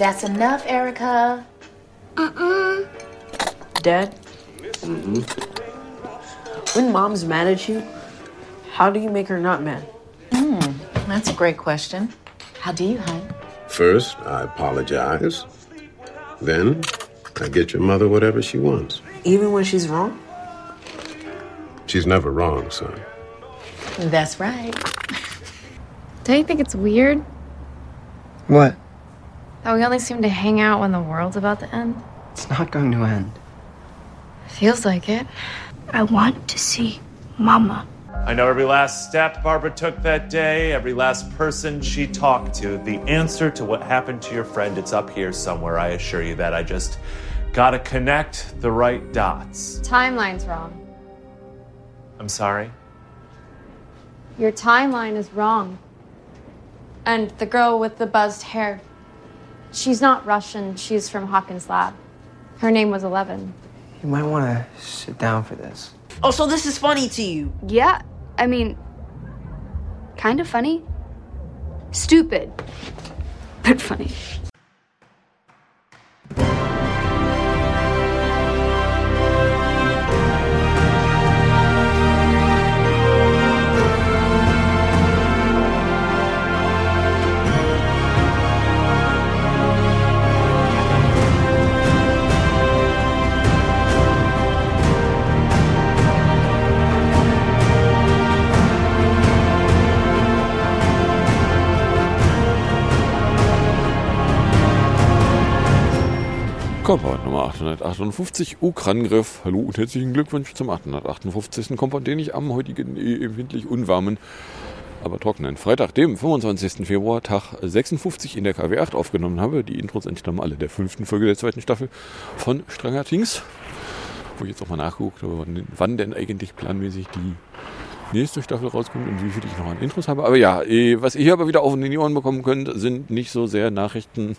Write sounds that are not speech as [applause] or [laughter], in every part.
That's enough, Erica. Dad, when mom's mad at you, how do you make her not mad? Hmm, that's a great question. How do you, hon? First, I apologize. Then, I get your mother whatever she wants. Even when she's wrong? She's never wrong, son. That's right. Don't you think it's weird What? That we only seem to hang out when the world's about to end? It's not going to end. Feels like it. I want to see Mama. I know every last step Barbara took that day, every last person she talked to. The answer to what happened to your friend, it's up here somewhere, I assure you that. I just gotta connect the right dots. Timeline's wrong. I'm sorry. Your timeline is wrong. And the girl with the buzzed hair, she's not Russian, she's from Hawkins Lab. Her name was Eleven. You might want to sit down for this. Oh, so this is funny to you. Yeah, I mean, kind of funny. Stupid, but funny. 858, Ukrangriff. Hallo und herzlichen Glückwunsch zum 858. Kompott, den ich am heutigen äh, empfindlich unwarmen, aber trockenen Freitag, dem 25. Februar, Tag 56 in der KW8 aufgenommen habe. Die Intros entstammen alle der fünften Folge der zweiten Staffel von Stranger Things. Wo ich jetzt auch mal nachgeguckt habe, wann, denn eigentlich planmäßig die nächste Staffel rauskommt und wie viel ich noch an Intros habe. Aber ja, äh, was ihr hier aber wieder auf die Ohren bekommen könnt, sind nicht so sehr Nachrichten,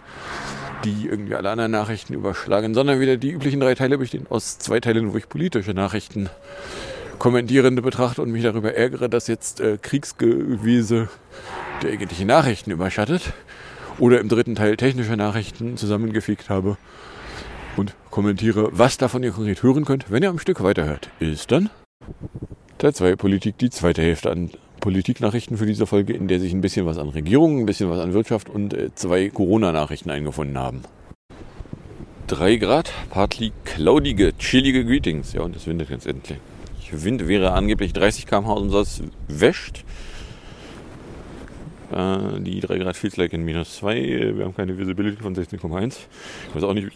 die irgendwie alle anderen Nachrichten überschlagen, sondern wieder die üblichen drei Teile bestehen aus zwei Teilen, wo ich politische Nachrichten kommentierende betrachte und mich darüber ärgere, dass jetzt äh, Kriegsgewese der eigentlichen Nachrichten überschattet. Oder im dritten Teil technische Nachrichten zusammengefegt habe und kommentiere, was davon ihr konkret hören könnt, wenn ihr am Stück weiterhört. Ist dann Teil 2 Politik, die zweite Hälfte an Politiknachrichten für diese Folge, in der sich ein bisschen was an Regierung, ein bisschen was an Wirtschaft und äh, zwei Corona-Nachrichten eingefunden haben. 3 Grad, partly cloudige, chillige Greetings. Ja, und es windet ganz endlich. Wind wäre angeblich 30 km/h Umsatz wäscht. Äh, die 3 Grad feels like in minus 2. Wir haben keine Visibility von 16,1. Ich weiß auch nicht,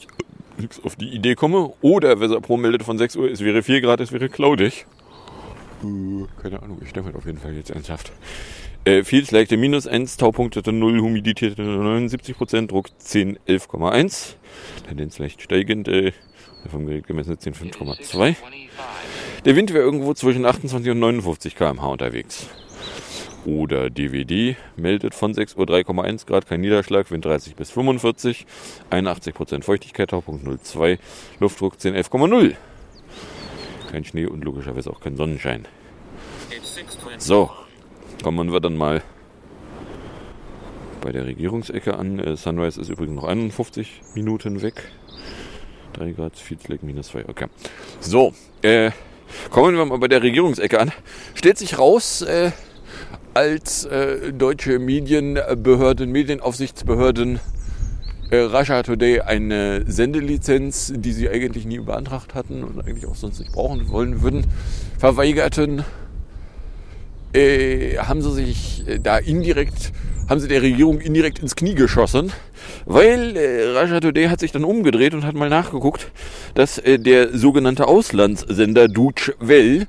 wie ich auf die Idee komme. Oder Weser Pro meldet von 6 Uhr, es wäre 4 Grad, es wäre cloudig. Äh, keine Ahnung, ich denke auf jeden Fall jetzt ernsthaft. Äh, like the minus 1, Taupunktete 0, Humidität 79%, Druck 10, 11,1. Tendenz leicht steigend, äh, vom Gerät gemessen 10, 5,2. Der Wind wäre irgendwo zwischen 28 und 59 km/h unterwegs. Oder DWD meldet von 6 Uhr 3,1 Grad, kein Niederschlag, Wind 30 bis 45, 81% Feuchtigkeit, Taupunkt 0,2, Luftdruck 10, 11,0 kein Schnee und logischerweise auch kein Sonnenschein. So, kommen wir dann mal bei der Regierungsecke an. Äh, Sunrise ist übrigens noch 51 Minuten weg. 3 Grad, Feedslack minus 2. Okay. So, äh, kommen wir mal bei der Regierungsecke an. Stellt sich raus, äh, als äh, deutsche Medienbehörden, Medienaufsichtsbehörden äh, Russia Today eine Sendelizenz, die sie eigentlich nie beantragt hatten und eigentlich auch sonst nicht brauchen wollen würden, verweigerten, äh, haben sie sich äh, da indirekt, haben sie der Regierung indirekt ins Knie geschossen, weil äh, Russia Today hat sich dann umgedreht und hat mal nachgeguckt, dass äh, der sogenannte Auslandssender Deutsche Welle,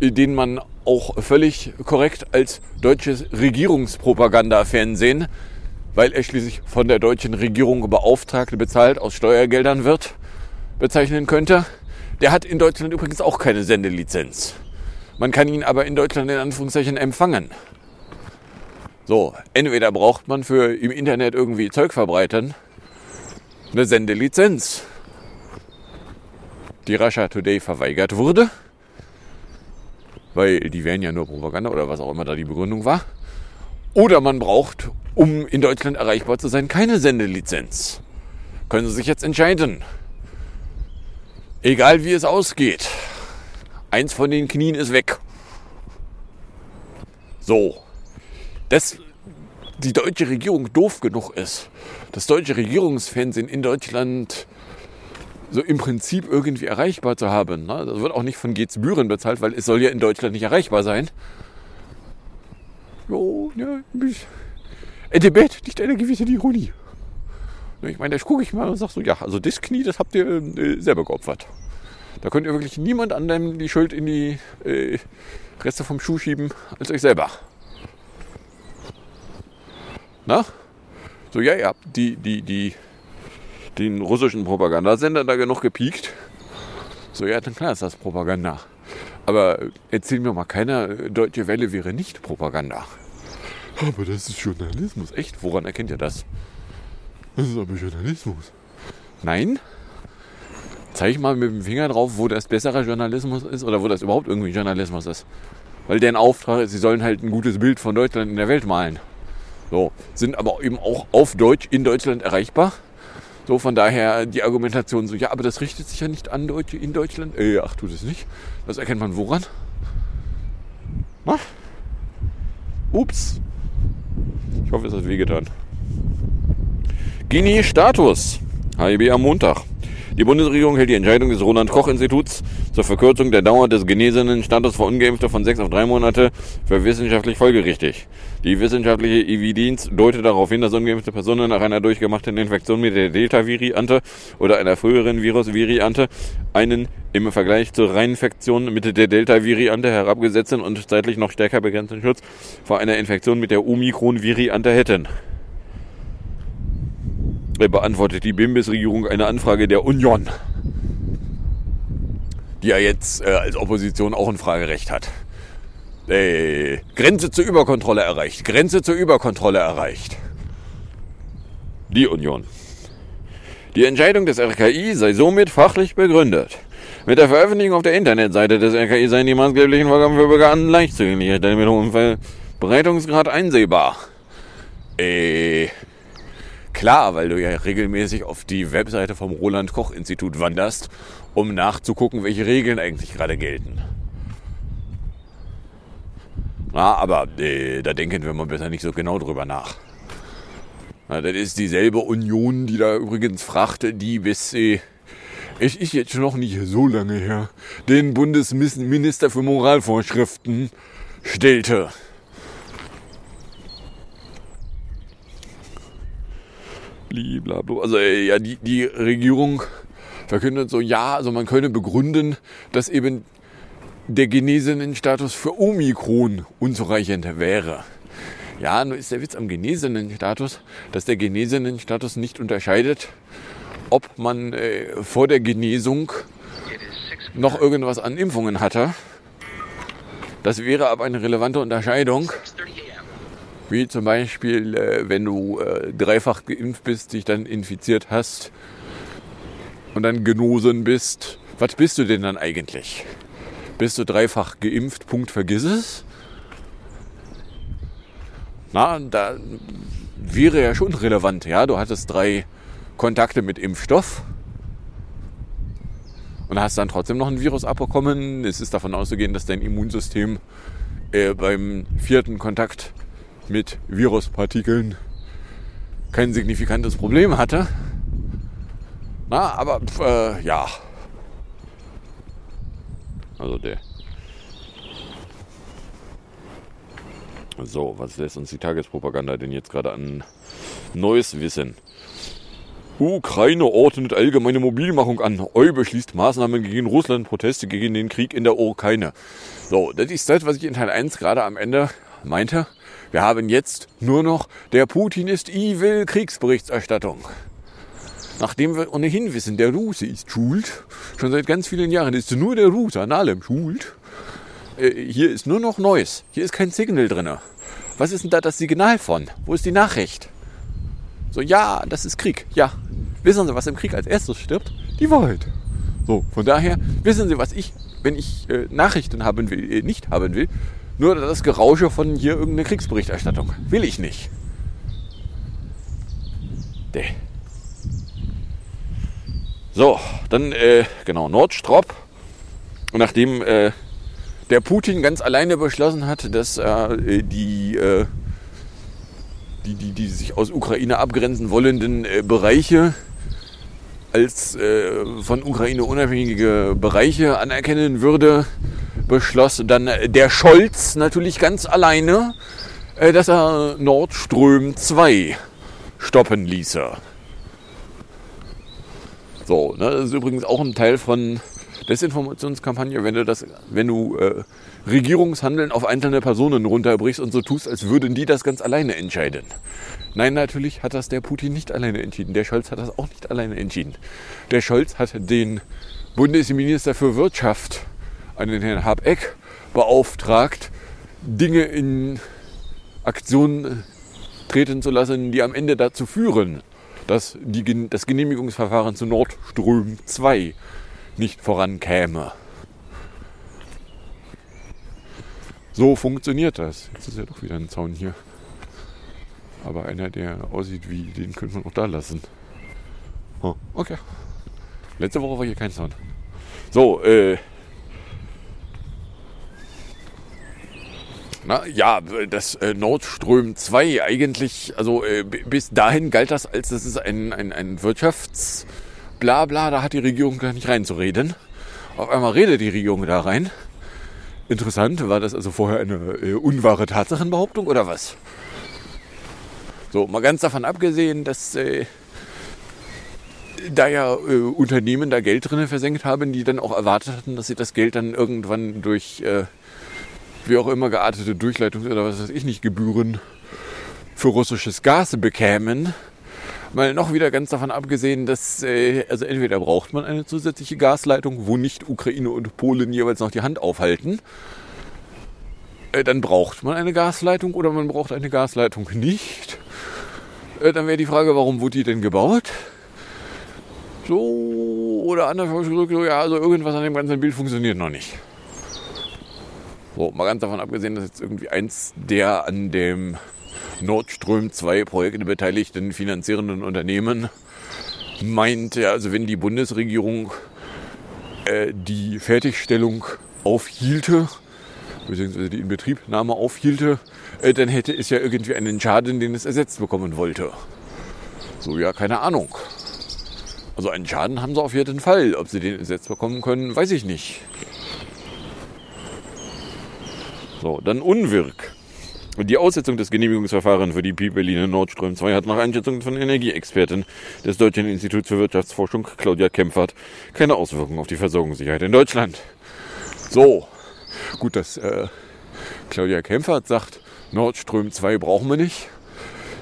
äh, den man auch völlig korrekt als deutsches Regierungspropaganda-Fernsehen weil er schließlich von der deutschen Regierung beauftragt, bezahlt aus Steuergeldern wird, bezeichnen könnte. Der hat in Deutschland übrigens auch keine Sendelizenz. Man kann ihn aber in Deutschland in Anführungszeichen empfangen. So, entweder braucht man für im Internet irgendwie Zeug verbreiten eine Sendelizenz, die Russia Today verweigert wurde, weil die wären ja nur Propaganda oder was auch immer da die Begründung war. Oder man braucht, um in Deutschland erreichbar zu sein, keine Sendelizenz. Können Sie sich jetzt entscheiden. Egal wie es ausgeht. Eins von den Knien ist weg. So. Dass die deutsche Regierung doof genug ist, das deutsche Regierungsfernsehen in Deutschland so im Prinzip irgendwie erreichbar zu haben. Ne? Das wird auch nicht von Geht's Büren bezahlt, weil es soll ja in Deutschland nicht erreichbar sein. Jo, ja, in dem Bett liegt eine gewisse Ironie. Ich meine, da gucke ich mal und sage so, ja, also das Knie, das habt ihr äh, selber geopfert. Da könnt ihr wirklich niemand anderem die Schuld in die äh, Reste vom Schuh schieben als euch selber. Na? So, ja, ihr habt die, die, die, den russischen Propagandasender da genug gepiekt. So, ja, dann klar ist das Propaganda. Aber erzähl mir mal keiner, Deutsche Welle wäre nicht Propaganda. Aber das ist Journalismus. Echt? Woran erkennt ihr das? Das ist aber Journalismus. Nein? Zeig mal mit dem Finger drauf, wo das besserer Journalismus ist oder wo das überhaupt irgendwie Journalismus ist. Weil deren Auftrag ist, sie sollen halt ein gutes Bild von Deutschland in der Welt malen. So, sind aber eben auch auf Deutsch in Deutschland erreichbar. So, von daher die Argumentation so, ja, aber das richtet sich ja nicht an Deutsche in Deutschland. Äh, ach, tut es nicht. Das erkennt man woran? Na? Ups. Ich hoffe, es hat wehgetan. Gini-Status. HIB am Montag. Die Bundesregierung hält die Entscheidung des Roland-Koch-Instituts zur Verkürzung der Dauer des genesenen Status für Ungeimpfte von sechs auf drei Monate für wissenschaftlich folgerichtig. Die wissenschaftliche Evidenz deutet darauf hin, dass ungeimpfte Personen nach einer durchgemachten Infektion mit der Delta-Variante oder einer früheren Virus-Variante einen im Vergleich zur Reininfektion mit der Delta-Variante herabgesetzten und zeitlich noch stärker begrenzten Schutz vor einer Infektion mit der Omikron-Variante hätten beantwortet die Bimbis-Regierung eine Anfrage der Union, die ja jetzt äh, als Opposition auch ein Fragerecht hat. Äh, Grenze zur Überkontrolle erreicht. Grenze zur Überkontrolle erreicht. Die Union. Die Entscheidung des RKI sei somit fachlich begründet. Mit der Veröffentlichung auf der Internetseite des RKI seien die maßgeblichen Vorgaben für Bürger an leicht zugänglich, mit hohem Verbreitungsgrad einsehbar. Äh, Klar, weil du ja regelmäßig auf die Webseite vom Roland Koch Institut wanderst, um nachzugucken, welche Regeln eigentlich gerade gelten. Na, aber äh, da denken wir mal besser nicht so genau drüber nach. Na, das ist dieselbe Union, die da übrigens fragte, die bis, äh, es ist jetzt noch nicht so lange her, den Bundesminister für Moralvorschriften stellte. Blablabla. Also äh, ja, die, die Regierung verkündet so, ja, also man könne begründen, dass eben der genesenen Status für Omikron unzureichend wäre. Ja, nur ist der Witz am genesenen Status, dass der genesenen Status nicht unterscheidet, ob man äh, vor der Genesung noch irgendwas an Impfungen hatte. Das wäre aber eine relevante Unterscheidung wie zum Beispiel, äh, wenn du äh, dreifach geimpft bist, dich dann infiziert hast und dann genosen bist. Was bist du denn dann eigentlich? Bist du dreifach geimpft? Punkt, vergiss es. Na, da wäre ja schon relevant. Ja, du hattest drei Kontakte mit Impfstoff und hast dann trotzdem noch ein Virus abbekommen. Es ist davon auszugehen, dass dein Immunsystem äh, beim vierten Kontakt mit Viruspartikeln kein signifikantes Problem hatte. Na, aber äh, ja. Also der. So, was lässt uns die Tagespropaganda denn jetzt gerade an Neues wissen? Ukraine ordnet allgemeine Mobilmachung an. Eu beschließt Maßnahmen gegen Russland, Proteste gegen den Krieg in der Ukraine. So, das ist das, was ich in Teil 1 gerade am Ende meinte. Wir haben jetzt nur noch der Putin ist evil Kriegsberichterstattung. Nachdem wir ohnehin wissen, der Russe ist schuld, schon seit ganz vielen Jahren ist nur der Russe an allem schuld. Äh, hier ist nur noch Neues. Hier ist kein Signal drin. Was ist denn da das Signal von? Wo ist die Nachricht? So, ja, das ist Krieg. Ja. Wissen Sie, was im Krieg als erstes stirbt? Die Wahrheit. So, von daher wissen Sie, was ich, wenn ich äh, Nachrichten haben will, äh, nicht haben will, nur das Gerausche von hier irgendeine Kriegsberichterstattung. Will ich nicht. Däh. So, dann, äh, genau, Nordstrop. Nachdem äh, der Putin ganz alleine beschlossen hat, dass äh, die, äh, die, die, die sich aus Ukraine abgrenzen wollenden äh, Bereiche als äh, von Ukraine unabhängige Bereiche anerkennen würde, beschloss dann der Scholz natürlich ganz alleine, äh, dass er Nord Stream 2 stoppen ließe. So, ne, das ist übrigens auch ein Teil von Desinformationskampagne, wenn du das, wenn du äh, Regierungshandeln auf einzelne Personen runterbrichst und so tust, als würden die das ganz alleine entscheiden. Nein, natürlich hat das der Putin nicht alleine entschieden. Der Scholz hat das auch nicht alleine entschieden. Der Scholz hat den Bundesminister für Wirtschaft, einen Herrn Habeck, beauftragt, Dinge in Aktion treten zu lassen, die am Ende dazu führen, dass die, das Genehmigungsverfahren zu Nord Stream 2 nicht vorankäme. So funktioniert das. Jetzt ist ja doch wieder ein Zaun hier. Aber einer, der aussieht wie, den könnte man auch da lassen. Oh, okay. Letzte Woche war hier kein Zaun. So, äh. Na ja, das äh, Nord Stream 2 eigentlich, also äh, bis dahin galt das als das ist ein, ein, ein Wirtschafts- Blabla, da hat die Regierung gar nicht reinzureden. Auf einmal redet die Regierung da rein. Interessant, war das also vorher eine äh, unwahre Tatsachenbehauptung oder was? So, mal ganz davon abgesehen, dass äh, da ja äh, Unternehmen da Geld drin versenkt haben, die dann auch erwartet hatten, dass sie das Geld dann irgendwann durch äh, wie auch immer geartete Durchleitungs- oder was weiß ich nicht Gebühren für russisches Gas bekämen. Mal noch wieder ganz davon abgesehen, dass äh, also entweder braucht man eine zusätzliche Gasleitung, wo nicht Ukraine und Polen jeweils noch die Hand aufhalten. Äh, dann braucht man eine Gasleitung oder man braucht eine Gasleitung nicht. Äh, dann wäre die Frage, warum wurde die denn gebaut? So oder anders so, ja, also irgendwas an dem ganzen Bild funktioniert noch nicht. So, mal ganz davon abgesehen, dass jetzt irgendwie eins der an dem Nord Stream 2 Projekte beteiligten finanzierenden Unternehmen meint, ja, also wenn die Bundesregierung äh, die Fertigstellung aufhielte, beziehungsweise die Inbetriebnahme aufhielte, äh, dann hätte es ja irgendwie einen Schaden, den es ersetzt bekommen wollte. So, ja, keine Ahnung. Also einen Schaden haben sie auf jeden Fall. Ob sie den ersetzt bekommen können, weiß ich nicht. So, dann Unwirk. Die Aussetzung des Genehmigungsverfahrens für die Pipeline Nord Stream 2 hat nach Einschätzung von Energieexperten des Deutschen Instituts für Wirtschaftsforschung Claudia Kempfert keine Auswirkungen auf die Versorgungssicherheit in Deutschland. So, gut, dass äh, Claudia Kempfert sagt, Nord Stream 2 brauchen wir nicht.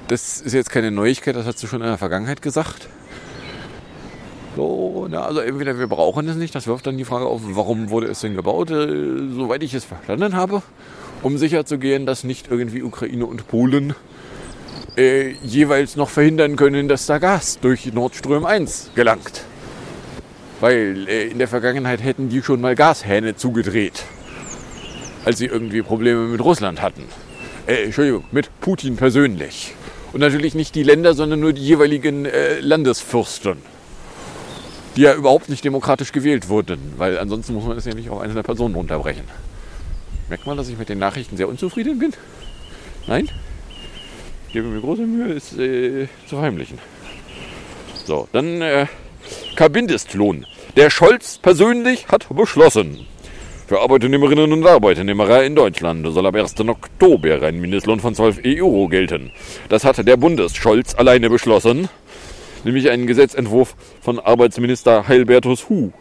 Das ist jetzt keine Neuigkeit, das hat sie schon in der Vergangenheit gesagt. So, na, also entweder wir brauchen es nicht, das wirft dann die Frage auf, warum wurde es denn gebaut, äh, soweit ich es verstanden habe, um sicherzugehen, dass nicht irgendwie Ukraine und Polen äh, jeweils noch verhindern können, dass da Gas durch Nord Stream 1 gelangt. Weil äh, in der Vergangenheit hätten die schon mal Gashähne zugedreht, als sie irgendwie Probleme mit Russland hatten. Äh, Entschuldigung, mit Putin persönlich. Und natürlich nicht die Länder, sondern nur die jeweiligen äh, Landesfürsten die ja überhaupt nicht demokratisch gewählt wurden, weil ansonsten muss man es ja nicht auf einzelne Personen runterbrechen. Merkt man, dass ich mit den Nachrichten sehr unzufrieden bin? Nein? Ich gebe mir große Mühe, es äh, zu verheimlichen. So, dann äh, Kabindestlohn. Der Scholz persönlich hat beschlossen. Für Arbeitnehmerinnen und Arbeitnehmer in Deutschland soll ab 1. Oktober ein Mindestlohn von 12 Euro gelten. Das hat der Bundesscholz alleine beschlossen nämlich einen Gesetzentwurf von Arbeitsminister Heilbertus Hu,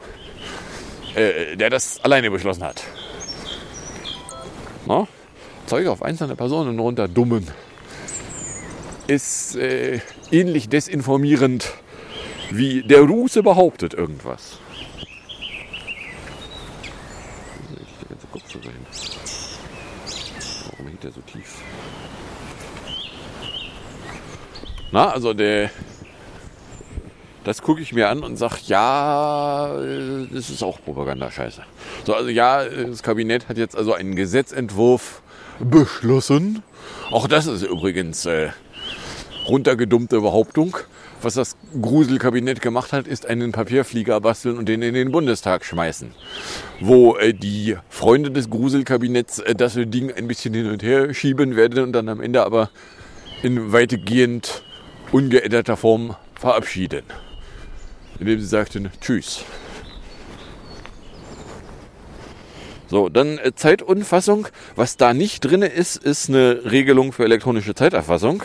äh, der das alleine beschlossen hat. Na? Zeuge auf einzelne Personen runterdummen ist äh, ähnlich desinformierend wie der Russe behauptet irgendwas. Warum hängt der so tief? Na, also der das gucke ich mir an und sage, ja, das ist auch Propagandascheiße. So, also ja, das Kabinett hat jetzt also einen Gesetzentwurf beschlossen. Auch das ist übrigens äh, runtergedummte Behauptung. Was das Gruselkabinett gemacht hat, ist einen Papierflieger basteln und den in den Bundestag schmeißen. Wo äh, die Freunde des Gruselkabinetts äh, das Ding ein bisschen hin und her schieben werden und dann am Ende aber in weitgehend ungeänderter Form verabschieden. Indem sie sagten Tschüss. So, dann äh, Zeitunfassung. Was da nicht drin ist, ist eine Regelung für elektronische Zeiterfassung.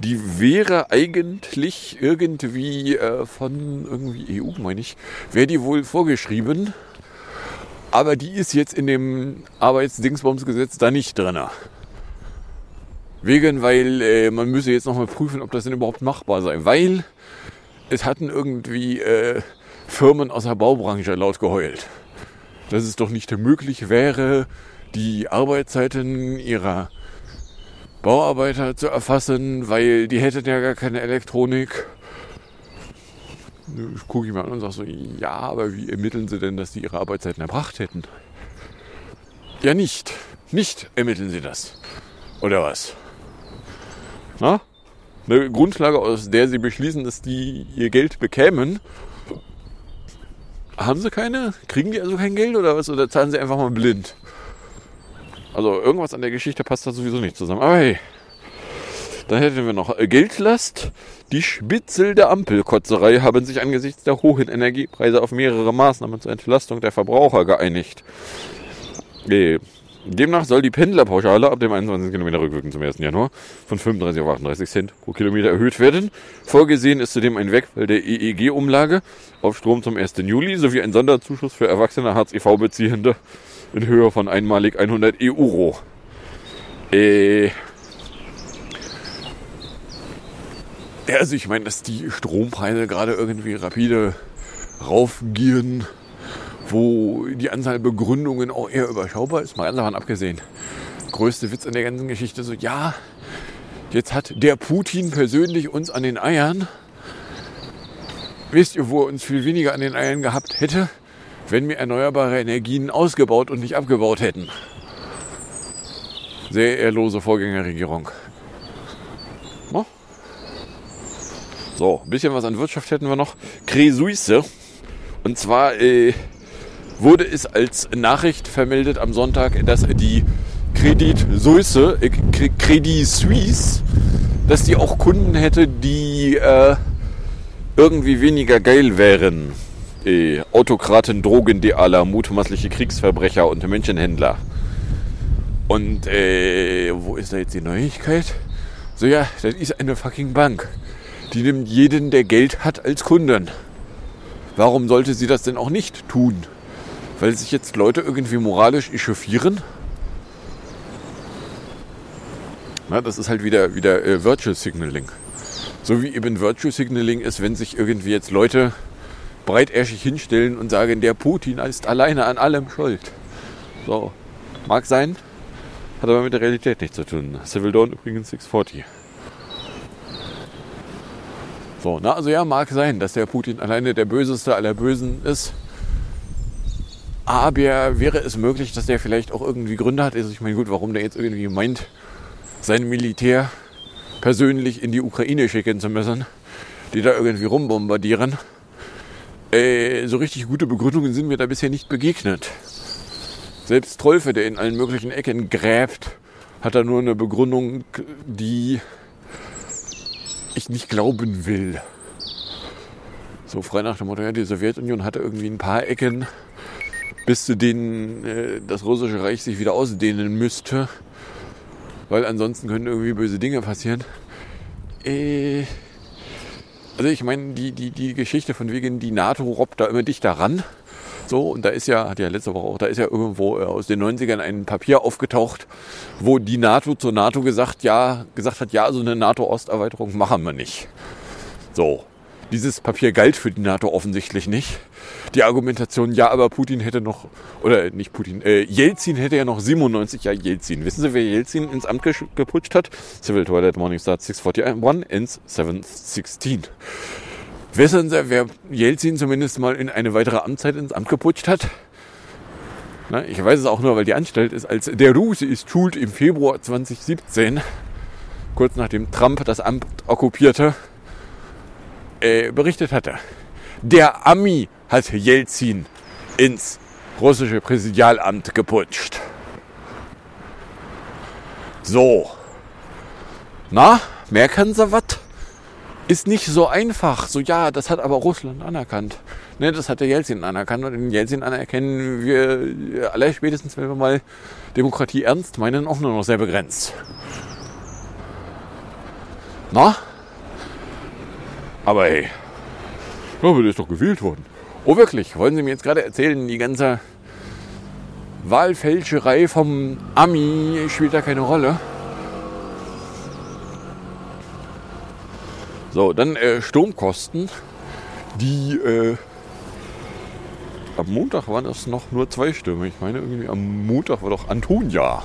Die wäre eigentlich irgendwie äh, von irgendwie EU, meine ich, wäre die wohl vorgeschrieben. Aber die ist jetzt in dem Arbeitsdingsbumsgesetz da nicht drin. Wegen, weil äh, man müsse jetzt nochmal prüfen, ob das denn überhaupt machbar sei. Weil es hatten irgendwie äh, Firmen aus der Baubranche laut geheult dass es doch nicht möglich wäre, die Arbeitszeiten ihrer Bauarbeiter zu erfassen, weil die hätten ja gar keine Elektronik. Ich gucke ich mal an und sage so, ja, aber wie ermitteln sie denn, dass die ihre Arbeitszeiten erbracht hätten? Ja, nicht. Nicht ermitteln sie das. Oder was? Na? Eine Grundlage, aus der sie beschließen, dass die ihr Geld bekämen, haben sie keine? Kriegen die also kein Geld oder was? Oder zahlen sie einfach mal blind? Also irgendwas an der Geschichte passt da sowieso nicht zusammen. Aber hey, dann hätten wir noch Geldlast. Die Spitzel der Ampelkotzerei haben sich angesichts der hohen Energiepreise auf mehrere Maßnahmen zur Entlastung der Verbraucher geeinigt. Nee. Demnach soll die Pendlerpauschale ab dem 21. Kilometer rückwirkend zum 1. Januar von 35 auf 38 Cent pro Kilometer erhöht werden. Vorgesehen ist zudem ein Wegfall der EEG-Umlage auf Strom zum 1. Juli sowie ein Sonderzuschuss für erwachsene Hartz-IV-Beziehende in Höhe von einmalig 100 Euro. Äh. Also ich meine, dass die Strompreise gerade irgendwie rapide raufgehen wo die Anzahl Begründungen auch eher überschaubar ist, mal ganz davon abgesehen. Größte Witz an der ganzen Geschichte so, ja, jetzt hat der Putin persönlich uns an den Eiern. Wisst ihr, wo er uns viel weniger an den Eiern gehabt hätte, wenn wir erneuerbare Energien ausgebaut und nicht abgebaut hätten? Sehr ehrlose Vorgängerregierung. So, ein bisschen was an Wirtschaft hätten wir noch. Cresuisse. Und zwar äh, wurde es als Nachricht vermeldet am Sonntag, dass die Credit Suisse, äh, Credit Suisse, dass die auch Kunden hätte, die äh, irgendwie weniger geil wären. Äh, Autokraten, Drogendealer, mutmaßliche Kriegsverbrecher und Menschenhändler. Und äh, wo ist da jetzt die Neuigkeit? So ja, das ist eine fucking Bank. Die nimmt jeden, der Geld hat, als Kunden. Warum sollte sie das denn auch nicht tun? Weil sich jetzt Leute irgendwie moralisch echauffieren. Na, das ist halt wieder, wieder äh, Virtual Signaling. So wie eben Virtual Signaling ist, wenn sich irgendwie jetzt Leute breitärschig hinstellen und sagen, der Putin ist alleine an allem schuld. So, mag sein, hat aber mit der Realität nichts zu tun. Civil Dawn übrigens 640. So, na, also ja, mag sein, dass der Putin alleine der Böseste aller Bösen ist. Aber wäre es möglich, dass der vielleicht auch irgendwie Gründe hat? Also ich meine, gut, warum der jetzt irgendwie meint, sein Militär persönlich in die Ukraine schicken zu müssen, die da irgendwie rumbombardieren. Äh, so richtig gute Begründungen sind mir da bisher nicht begegnet. Selbst Trolfe, der in allen möglichen Ecken gräbt, hat da nur eine Begründung, die ich nicht glauben will. So frei nach dem Motto, ja, die Sowjetunion hatte irgendwie ein paar Ecken, bis zu denen äh, das russische Reich sich wieder ausdehnen müsste, weil ansonsten können irgendwie böse Dinge passieren. Äh, also ich meine, die, die, die Geschichte von wegen, die NATO robbt da immer dichter ran. So, und da ist ja, hat ja letzte Woche auch, da ist ja irgendwo äh, aus den 90ern ein Papier aufgetaucht, wo die NATO zur NATO gesagt, ja, gesagt hat, ja, so eine NATO-Osterweiterung machen wir nicht. So. Dieses Papier galt für die NATO offensichtlich nicht die Argumentation, ja, aber Putin hätte noch, oder nicht Putin, äh, Jelzin hätte ja noch 97 Jahre Jelzin. Wissen Sie, wer Jelzin ins Amt geputscht hat? Civil Toilet Morning Star 641 ends 716. Wissen Sie, wer Jelzin zumindest mal in eine weitere Amtszeit ins Amt geputscht hat? Na, ich weiß es auch nur, weil die Anstalt ist, als der Russe ist schuld im Februar 2017, kurz nachdem Trump das Amt okkupierte, äh, berichtet hatte. Der Ami hat Jelzin ins russische Präsidialamt geputscht. So. Na, merken Sie was? Ist nicht so einfach. So, ja, das hat aber Russland anerkannt. Ne, das hat der Jelzin anerkannt. Und den Jelzin anerkennen wir alle spätestens, wenn wir mal Demokratie ernst meinen, auch nur noch sehr begrenzt. Na? Aber hey, der ist doch gewählt worden. Oh wirklich, wollen Sie mir jetzt gerade erzählen, die ganze Wahlfälscherei vom Ami spielt da keine Rolle? So, dann äh, Sturmkosten, die äh, am Montag waren es noch nur zwei Stürme. Ich meine, irgendwie am Montag war doch Antonia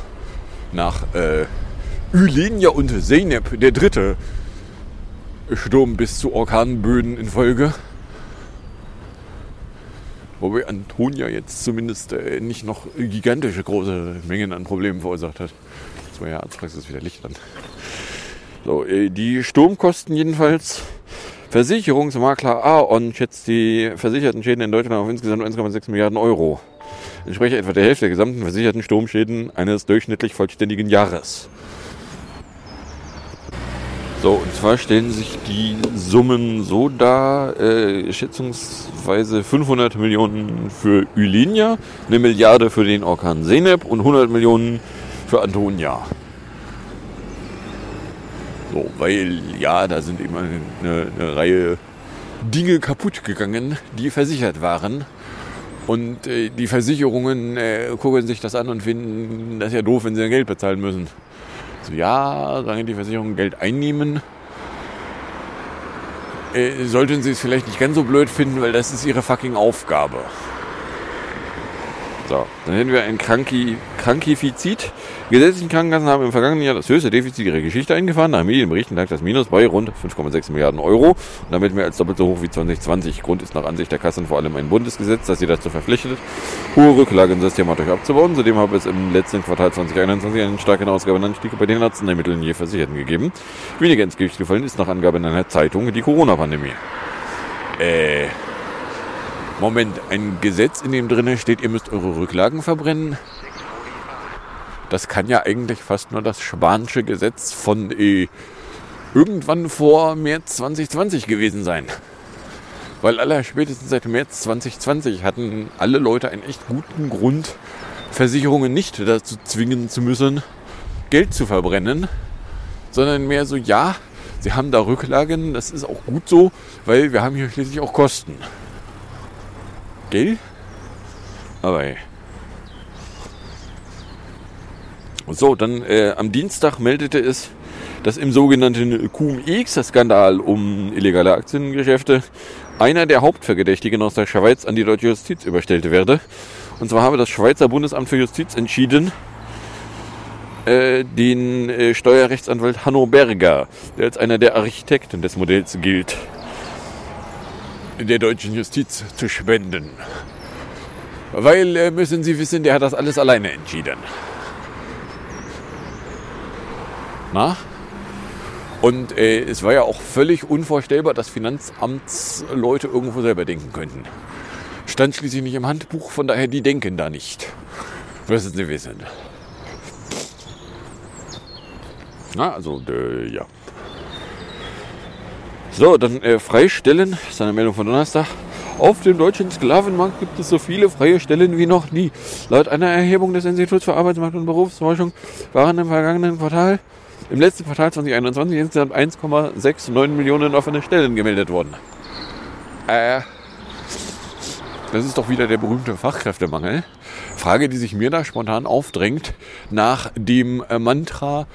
nach äh, Ylenia und Zeynep, der dritte Sturm bis zu Orkanböden in Folge. Wobei Antonia jetzt zumindest äh, nicht noch gigantische große Mengen an Problemen verursacht hat. Das war ja Arztpraxis wieder Licht an. So, äh, die Sturmkosten jedenfalls. Versicherungsmakler Aon schätzt die versicherten Schäden in Deutschland auf insgesamt 1,6 Milliarden Euro. Entspreche etwa der Hälfte der gesamten versicherten Sturmschäden eines durchschnittlich vollständigen Jahres. So, und zwar stellen sich die Summen so dar, äh, schätzungsweise 500 Millionen für Ylinia, eine Milliarde für den Orkan Seneb und 100 Millionen für Antonia. So, weil ja, da sind immer eine, eine Reihe Dinge kaputt gegangen, die versichert waren. Und äh, die Versicherungen äh, gucken sich das an und finden das ja doof, wenn sie dann Geld bezahlen müssen. So, ja, sagen die Versicherungen Geld einnehmen. Äh, sollten sie es vielleicht nicht ganz so blöd finden, weil das ist ihre fucking Aufgabe. So, dann hätten wir ein Kranki, Krankifizid. Gesetzliche Krankenkassen haben im vergangenen Jahr das höchste Defizit ihrer Geschichte eingefahren. Nach Medienberichten lag das Minus bei rund 5,6 Milliarden Euro und damit mehr als doppelt so hoch wie 2020. Grund ist nach Ansicht der Kassen vor allem ein Bundesgesetz, das sie dazu verpflichtet, hohe Rücklagen systematisch abzubauen. Zudem habe es im letzten Quartal 2021 einen starken Ausgabenanstieg bei den Arzneimitteln je Versicherten gegeben. Weniger ins Gewicht gefallen ist nach Angabe in einer Zeitung die Corona-Pandemie. Äh... Moment, ein Gesetz, in dem drin steht, ihr müsst eure Rücklagen verbrennen. Das kann ja eigentlich fast nur das spanische Gesetz von äh, irgendwann vor März 2020 gewesen sein. Weil aller spätestens seit März 2020 hatten alle Leute einen echt guten Grund, Versicherungen nicht dazu zwingen zu müssen, Geld zu verbrennen, sondern mehr so, ja, sie haben da Rücklagen, das ist auch gut so, weil wir haben hier schließlich auch Kosten. Gell? Aber ey. So, dann äh, am Dienstag meldete es, dass im sogenannten QMX-Skandal um illegale Aktiengeschäfte einer der Hauptverdächtigen aus der Schweiz an die deutsche Justiz überstellt werde. Und zwar habe das Schweizer Bundesamt für Justiz entschieden, äh, den äh, Steuerrechtsanwalt Hanno Berger, der als einer der Architekten des Modells gilt, der deutschen Justiz zu spenden. Weil, äh, müssen Sie wissen, der hat das alles alleine entschieden. Na? Und äh, es war ja auch völlig unvorstellbar, dass Finanzamtsleute irgendwo selber denken könnten. Stand schließlich nicht im Handbuch, von daher die denken da nicht. Müssen Sie wissen. Na, also, äh, ja. So, dann äh, Freistellen, das ist eine Meldung von Donnerstag. Auf dem deutschen Sklavenmarkt gibt es so viele freie Stellen wie noch nie. Laut einer Erhebung des Instituts für Arbeitsmarkt und Berufsforschung waren im vergangenen Quartal, im letzten Quartal 2021 insgesamt 1,69 Millionen offene Stellen gemeldet worden. Äh, das ist doch wieder der berühmte Fachkräftemangel. Frage, die sich mir da spontan aufdrängt, nach dem äh, Mantra,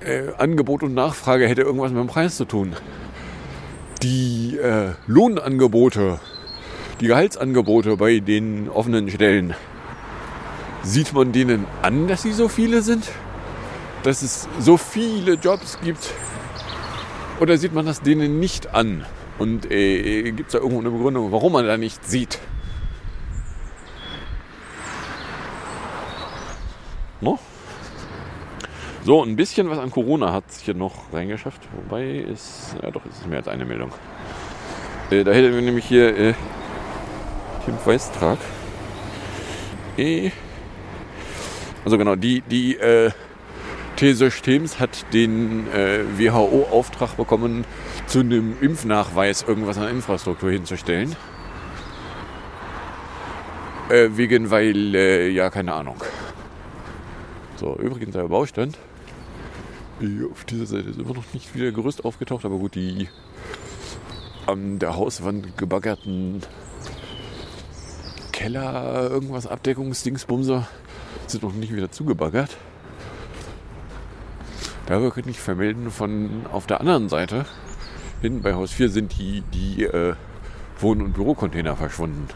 äh, Angebot und Nachfrage hätte irgendwas mit dem Preis zu tun. Die äh, Lohnangebote, die Gehaltsangebote bei den offenen Stellen, sieht man denen an, dass sie so viele sind? Dass es so viele Jobs gibt? Oder sieht man das denen nicht an? Und äh, gibt es da irgendwo eine Begründung, warum man da nicht sieht? No? So, ein bisschen was an Corona hat sich hier noch reingeschafft. Wobei ist, ja doch, es ist mehr als eine Meldung. Äh, da hätten wir nämlich hier äh, Tim Weistrag. Äh, also genau, die, die äh, T-Systems hat den äh, WHO-Auftrag bekommen, zu einem Impfnachweis irgendwas an Infrastruktur hinzustellen. Äh, wegen, weil, äh, ja, keine Ahnung. So, übrigens der Baustand. Auf dieser Seite ist immer noch nicht wieder Gerüst aufgetaucht, aber gut, die an der Hauswand gebaggerten Keller, irgendwas Abdeckungsdingsbumser sind noch nicht wieder zugebaggert. Darüber könnte ich vermelden, von auf der anderen Seite, hinten bei Haus 4, sind die, die äh, Wohn- und Bürocontainer verschwunden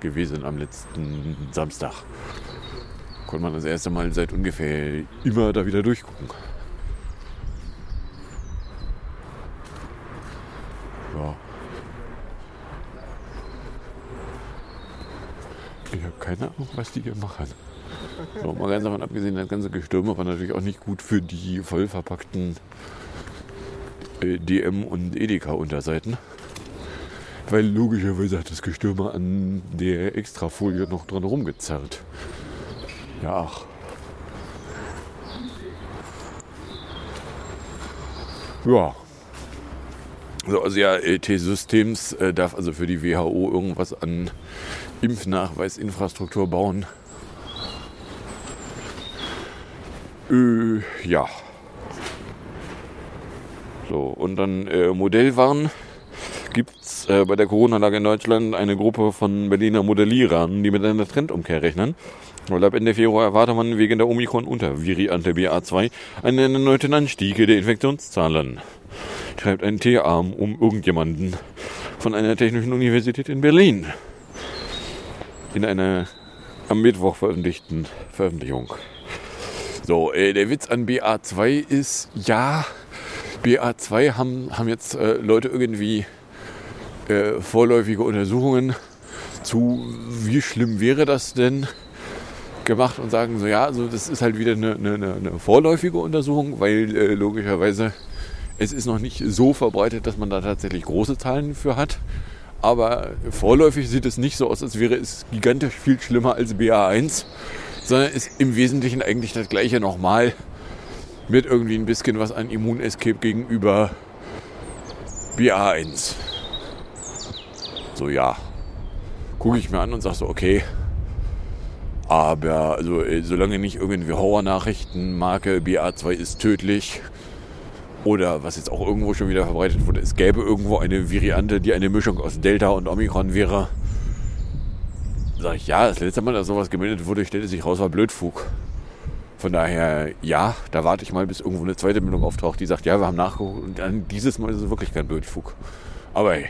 gewesen am letzten Samstag. Konnte man das erste Mal seit ungefähr immer da wieder durchgucken. Ich habe keine Ahnung, was die hier machen. So, mal ganz davon abgesehen, das ganze Gestürme war natürlich auch nicht gut für die voll verpackten äh, DM- und Edeka-Unterseiten. Weil logischerweise hat das Gestürme an der Extrafolie noch dran rumgezerrt. Ja, ach. Ja. So, also ja, T-Systems äh, darf also für die WHO irgendwas an Impfnachweisinfrastruktur bauen. Äh, ja. So, und dann äh, Modellwaren gibt es äh, bei der Corona-Lage in Deutschland eine Gruppe von Berliner Modellierern, die mit einer Trendumkehr rechnen. Weil ab Ende Februar erwartet man wegen der Omikron-Untervariante BA2 einen erneuten Anstieg der Infektionszahlen. Schreibt ein T-Arm um irgendjemanden von einer Technischen Universität in Berlin. In einer am Mittwoch veröffentlichten Veröffentlichung. So, äh, der Witz an BA2 ist, ja, BA2 haben, haben jetzt äh, Leute irgendwie äh, vorläufige Untersuchungen zu, wie schlimm wäre das denn, gemacht und sagen so, ja, also das ist halt wieder eine, eine, eine vorläufige Untersuchung, weil äh, logischerweise es ist noch nicht so verbreitet, dass man da tatsächlich große Zahlen für hat. Aber vorläufig sieht es nicht so aus, als wäre es gigantisch viel schlimmer als BA1, sondern ist im Wesentlichen eigentlich das gleiche nochmal mit irgendwie ein bisschen was an Immunescape gegenüber BA1. So ja, gucke ich mir an und sage so, okay. Aber also, äh, solange nicht irgendwie Horror-Nachrichten Marke BA2 ist tödlich oder was jetzt auch irgendwo schon wieder verbreitet wurde, es gäbe irgendwo eine Variante, die eine Mischung aus Delta und Omikron wäre, sage ich, ja, das letzte Mal, dass sowas gemeldet wurde, stellte sich raus, war Blödfug. Von daher, ja, da warte ich mal, bis irgendwo eine zweite Meldung auftaucht, die sagt, ja, wir haben nachgeguckt und dann dieses Mal ist es wirklich kein Blödfug. Aber hey.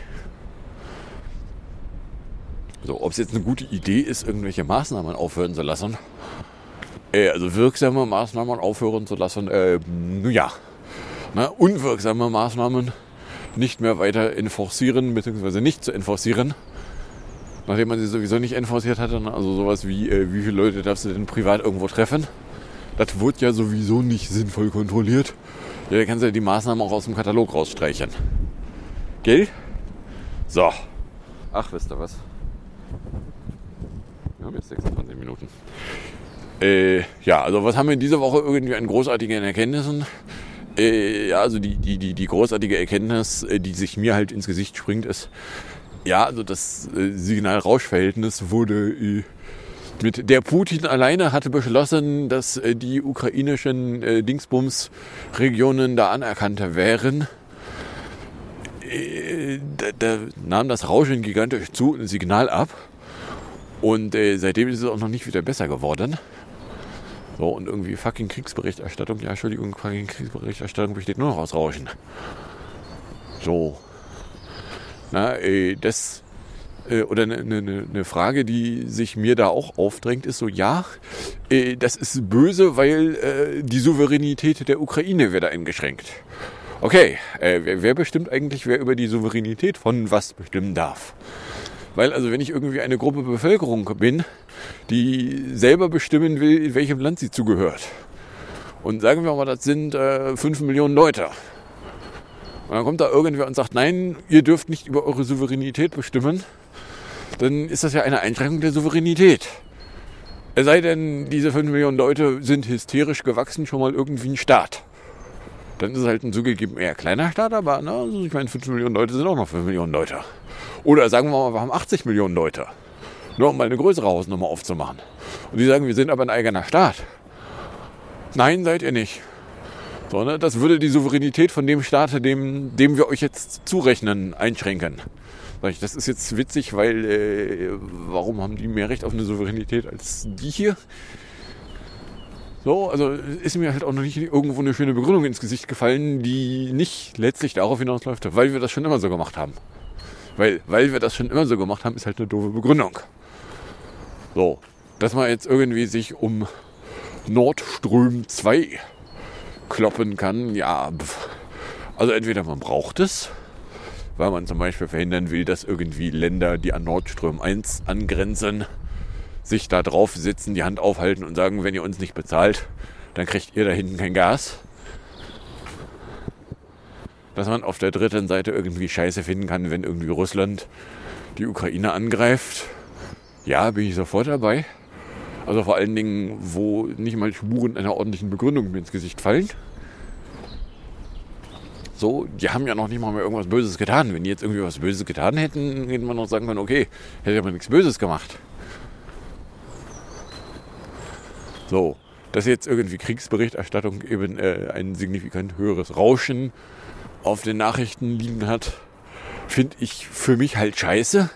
So, ob es jetzt eine gute Idee ist, irgendwelche Maßnahmen aufhören zu lassen, äh, also wirksame Maßnahmen aufhören zu lassen, äh, nun ja, na, unwirksame Maßnahmen nicht mehr weiter enforcieren, beziehungsweise nicht zu enforcieren, nachdem man sie sowieso nicht enforciert hatte. Also sowas wie, äh, wie viele Leute darfst du denn privat irgendwo treffen? Das wird ja sowieso nicht sinnvoll kontrolliert. Ja, da kannst du ja die Maßnahmen auch aus dem Katalog rausstreichen. Gell? So. Ach, wisst ihr was? Wir haben jetzt 26 Minuten. Äh, ja, also was haben wir diese Woche irgendwie an großartigen Erkenntnissen? Äh, ja, also die, die, die, die großartige Erkenntnis, äh, die sich mir halt ins Gesicht springt, ist, ja, also das äh, Signal-Rausch-Verhältnis wurde äh, mit der Putin alleine hatte beschlossen, dass äh, die ukrainischen äh, Dingsbums-Regionen da anerkannt wären. Äh, da, da nahm das Rauschen gigantisch zu ein Signal ab. Und seitdem ist es auch noch nicht wieder besser geworden. So, und irgendwie fucking Kriegsberichterstattung. Ja, Entschuldigung, fucking Kriegsberichterstattung besteht nur noch aus Rauschen. So. Na, äh, das. Äh, oder eine ne, ne, ne Frage, die sich mir da auch aufdrängt, ist so: Ja, äh, das ist böse, weil äh, die Souveränität der Ukraine wird eingeschränkt. Okay, wer bestimmt eigentlich, wer über die Souveränität von was bestimmen darf? Weil also wenn ich irgendwie eine Gruppe Bevölkerung bin, die selber bestimmen will, in welchem Land sie zugehört. Und sagen wir mal, das sind äh, 5 Millionen Leute. Und dann kommt da irgendwer und sagt, nein, ihr dürft nicht über eure Souveränität bestimmen. Dann ist das ja eine Einschränkung der Souveränität. Es sei denn, diese 5 Millionen Leute sind hysterisch gewachsen, schon mal irgendwie ein Staat. Dann ist es halt ein zugegeben eher kleiner Staat, aber na, also ich meine, 5 Millionen Leute sind auch noch 5 Millionen Leute. Oder sagen wir mal, wir haben 80 Millionen Leute. Nur um mal eine größere Hausnummer aufzumachen. Und die sagen, wir sind aber ein eigener Staat. Nein, seid ihr nicht. Sondern das würde die Souveränität von dem Staat, dem, dem wir euch jetzt zurechnen, einschränken. Das ist jetzt witzig, weil äh, warum haben die mehr Recht auf eine Souveränität als die hier? So, also ist mir halt auch noch nicht irgendwo eine schöne Begründung ins Gesicht gefallen, die nicht letztlich darauf hinausläuft, weil wir das schon immer so gemacht haben. Weil, weil wir das schon immer so gemacht haben, ist halt eine doofe Begründung. So, dass man jetzt irgendwie sich um Nordström 2 kloppen kann, ja, also entweder man braucht es, weil man zum Beispiel verhindern will, dass irgendwie Länder, die an Nordström 1 angrenzen, sich da drauf sitzen, die Hand aufhalten und sagen, wenn ihr uns nicht bezahlt, dann kriegt ihr da hinten kein Gas. Dass man auf der dritten Seite irgendwie Scheiße finden kann, wenn irgendwie Russland die Ukraine angreift. Ja, bin ich sofort dabei. Also vor allen Dingen, wo nicht mal Spuren einer ordentlichen Begründung mir ins Gesicht fallen. So, die haben ja noch nicht mal mehr irgendwas Böses getan. Wenn die jetzt irgendwie was Böses getan hätten, hätte man noch sagen können, okay, hätte aber nichts Böses gemacht. So, dass jetzt irgendwie Kriegsberichterstattung eben äh, ein signifikant höheres Rauschen auf den Nachrichten liegen hat, finde ich für mich halt scheiße,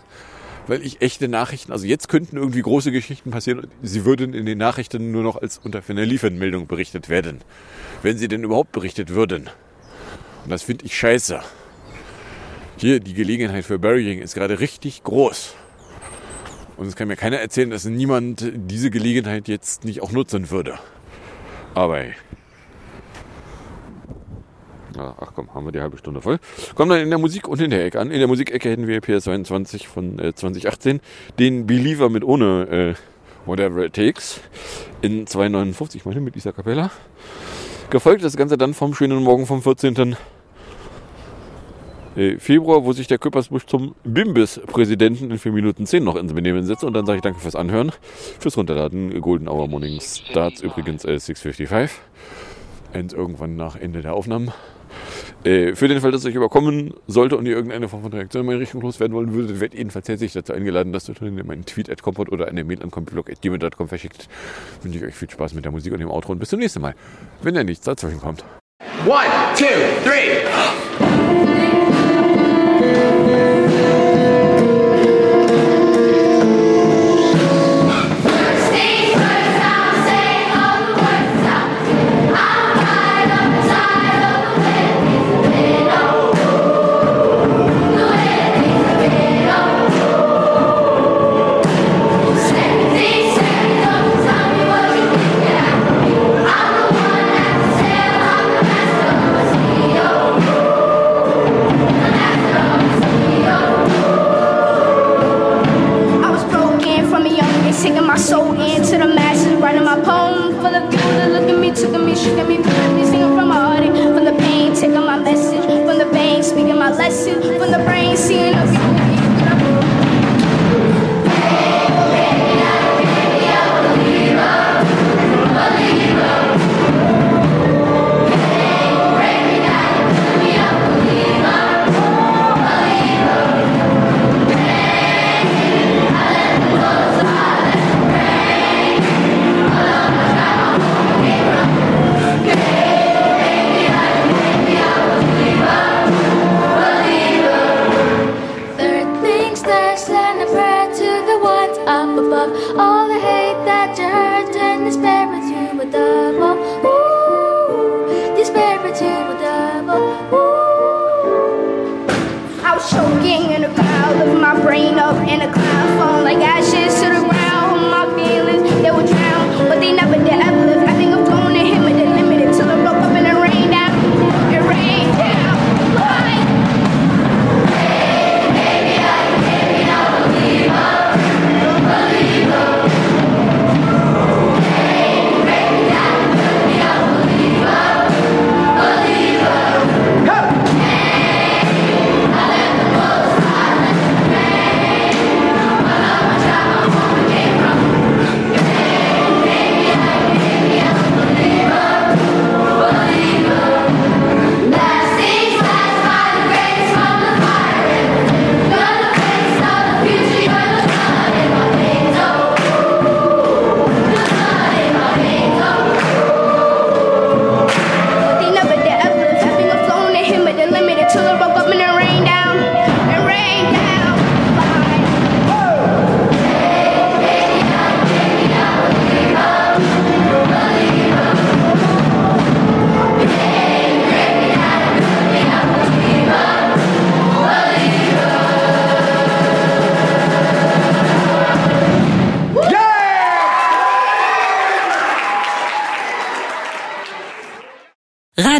weil ich echte Nachrichten, also jetzt könnten irgendwie große Geschichten passieren und sie würden in den Nachrichten nur noch als unter ferner Liefermeldung berichtet werden, wenn sie denn überhaupt berichtet würden. Und das finde ich scheiße. Hier, die Gelegenheit für Burying ist gerade richtig groß. Und es kann mir keiner erzählen, dass niemand diese Gelegenheit jetzt nicht auch nutzen würde. Aber ach komm, haben wir die halbe Stunde voll. Kommen dann in der Musik und in der Ecke an. In der Musikecke hätten wir PS22 von äh, 2018 den Believer mit ohne äh, Whatever It Takes in 259, meine mit Lisa Capella. Gefolgt das Ganze dann vom schönen Morgen vom 14. äh, Februar, wo sich der Köppersbusch zum Bimbis-Präsidenten in 4 Minuten 10 noch ins Benehmen setzt. Und dann sage ich danke fürs Anhören, fürs Runterladen. Golden Hour Morning Starts übrigens äh, 6.55. Und irgendwann nach Ende der Aufnahmen. Äh, für den Fall, dass es euch überkommen sollte und ihr irgendeine Form von Reaktion in meine Richtung loswerden wollen würdet, werdet jedenfalls herzlich dazu eingeladen, dass ihr meinen Tweet at Kompott oder eine Mail an kompblog.gmail.com verschickt. Wünsche ich euch viel Spaß mit der Musik und dem Outro und bis zum nächsten Mal, wenn ihr nichts dazwischen kommt. One, two, three.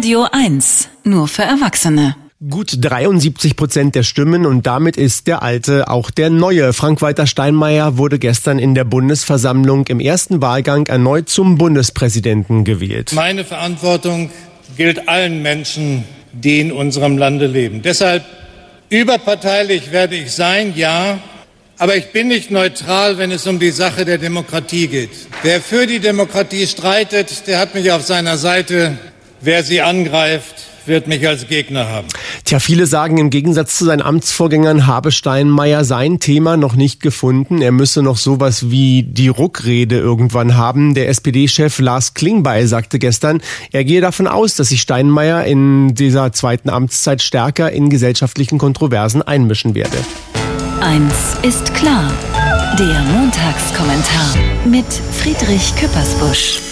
Radio 1. Nur für Erwachsene. Gut 73 Prozent der Stimmen und damit ist der alte auch der neue. Frank-Walter Steinmeier wurde gestern in der Bundesversammlung im ersten Wahlgang erneut zum Bundespräsidenten gewählt. Meine Verantwortung gilt allen Menschen, die in unserem Lande leben. Deshalb überparteilich werde ich sein, ja, aber ich bin nicht neutral, wenn es um die Sache der Demokratie geht. Wer für die Demokratie streitet, der hat mich auf seiner Seite. Wer sie angreift, wird mich als Gegner haben. Tja, viele sagen, im Gegensatz zu seinen Amtsvorgängern habe Steinmeier sein Thema noch nicht gefunden. Er müsse noch sowas wie die Ruckrede irgendwann haben. Der SPD-Chef Lars Klingbeil sagte gestern, er gehe davon aus, dass sich Steinmeier in dieser zweiten Amtszeit stärker in gesellschaftlichen Kontroversen einmischen werde. Eins ist klar. Der Montagskommentar mit Friedrich Küppersbusch.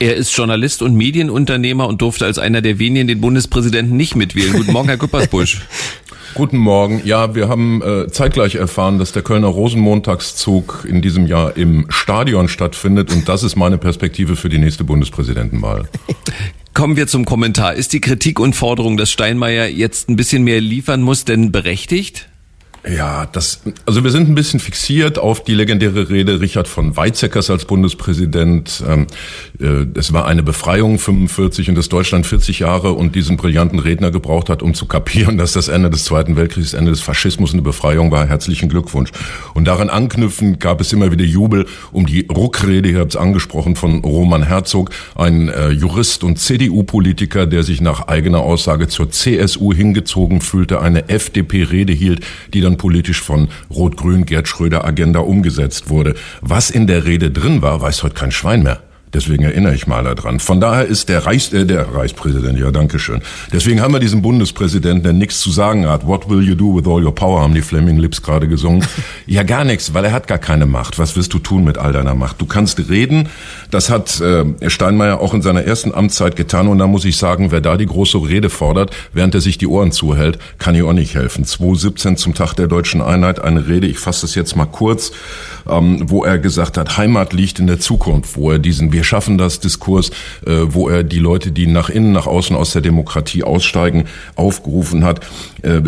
Er ist Journalist und Medienunternehmer und durfte als einer der wenigen den Bundespräsidenten nicht mitwählen. Guten Morgen, Herr Küppersbusch. [laughs] Guten Morgen. Ja, wir haben äh, zeitgleich erfahren, dass der Kölner Rosenmontagszug in diesem Jahr im Stadion stattfindet und das ist meine Perspektive für die nächste Bundespräsidentenwahl. [laughs] Kommen wir zum Kommentar. Ist die Kritik und Forderung, dass Steinmeier jetzt ein bisschen mehr liefern muss, denn berechtigt? Ja, das, also wir sind ein bisschen fixiert auf die legendäre Rede Richard von Weizsäckers als Bundespräsident. Ähm, äh, es war eine Befreiung 45 und dass Deutschland 40 Jahre und diesen brillanten Redner gebraucht hat, um zu kapieren, [laughs] dass das Ende des Zweiten Weltkriegs, Ende des Faschismus eine Befreiung war. Herzlichen Glückwunsch. Und daran anknüpfend gab es immer wieder Jubel um die Ruckrede, ihr habt es angesprochen, von Roman Herzog, ein äh, Jurist und CDU-Politiker, der sich nach eigener Aussage zur CSU hingezogen fühlte, eine FDP-Rede hielt, die dann dann politisch von Rot-Grün Gerd Schröder Agenda umgesetzt wurde. Was in der Rede drin war, weiß heute kein Schwein mehr. Deswegen erinnere ich mal daran. Von daher ist der Reichs, äh, der Reichspräsident, ja, danke schön. Deswegen haben wir diesen Bundespräsidenten, der nichts zu sagen hat. What will you do with all your power, haben die Fleming Lips gerade gesungen. [laughs] ja, gar nichts, weil er hat gar keine Macht. Was wirst du tun mit all deiner Macht? Du kannst reden. Das hat äh, Steinmeier auch in seiner ersten Amtszeit getan. Und da muss ich sagen, wer da die große Rede fordert, während er sich die Ohren zuhält, kann ich auch nicht helfen. 2017 zum Tag der deutschen Einheit eine Rede, ich fasse das jetzt mal kurz, ähm, wo er gesagt hat, Heimat liegt in der Zukunft, wo er diesen wir schaffen das Diskurs, äh, wo er die Leute, die nach innen, nach außen aus der Demokratie aussteigen, aufgerufen hat, äh,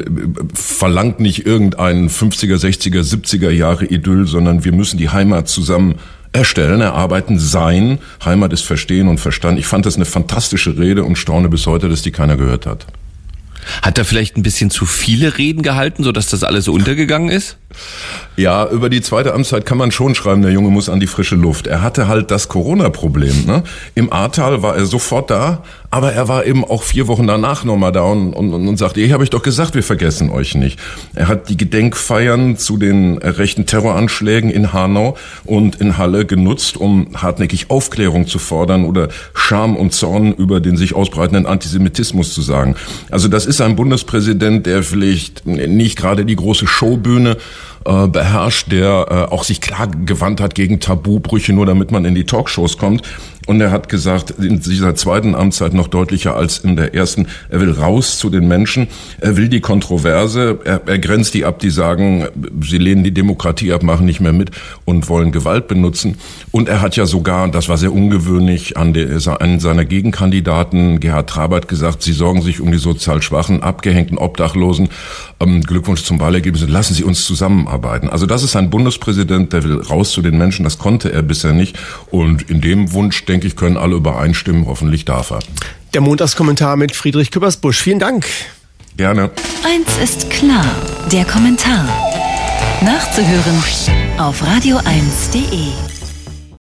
verlangt nicht irgendeinen 50er, 60er, 70er Jahre Idyll, sondern wir müssen die Heimat zusammen erstellen, erarbeiten, sein. Heimat ist Verstehen und Verstand. Ich fand das eine fantastische Rede und staune bis heute, dass die keiner gehört hat. Hat er vielleicht ein bisschen zu viele Reden gehalten, sodass das alles so untergegangen ist? Ja, über die zweite Amtszeit kann man schon schreiben, der Junge muss an die frische Luft. Er hatte halt das Corona-Problem. Ne? Im Ahrtal war er sofort da, aber er war eben auch vier Wochen danach nochmal da und, und, und sagte, ich habe ich doch gesagt, wir vergessen euch nicht. Er hat die Gedenkfeiern zu den rechten Terroranschlägen in Hanau und in Halle genutzt, um hartnäckig Aufklärung zu fordern oder Scham und Zorn über den sich ausbreitenden Antisemitismus zu sagen. Also das ist ein Bundespräsident, der vielleicht nicht gerade die große Showbühne äh, beherrscht, der äh, auch sich klar gewandt hat gegen Tabubrüche, nur damit man in die Talkshows kommt. Und er hat gesagt, in dieser zweiten Amtszeit noch deutlicher als in der ersten, er will raus zu den Menschen, er will die Kontroverse, er, er grenzt die ab, die sagen, sie lehnen die Demokratie ab, machen nicht mehr mit und wollen Gewalt benutzen. Und er hat ja sogar, das war sehr ungewöhnlich, an, der, an seiner Gegenkandidaten Gerhard Trabert gesagt, sie sorgen sich um die sozial Schwachen, abgehängten Obdachlosen. Ähm, Glückwunsch zum Wahlergebnis, lassen Sie uns zusammenarbeiten. Also das ist ein Bundespräsident, der will raus zu den Menschen, das konnte er bisher nicht. Und in dem Wunsch, denke ich, können alle übereinstimmen. Hoffentlich darf er. Der Montagskommentar mit Friedrich Küppersbusch. Vielen Dank. Gerne. Eins ist klar, der Kommentar. Nachzuhören auf radio1.de.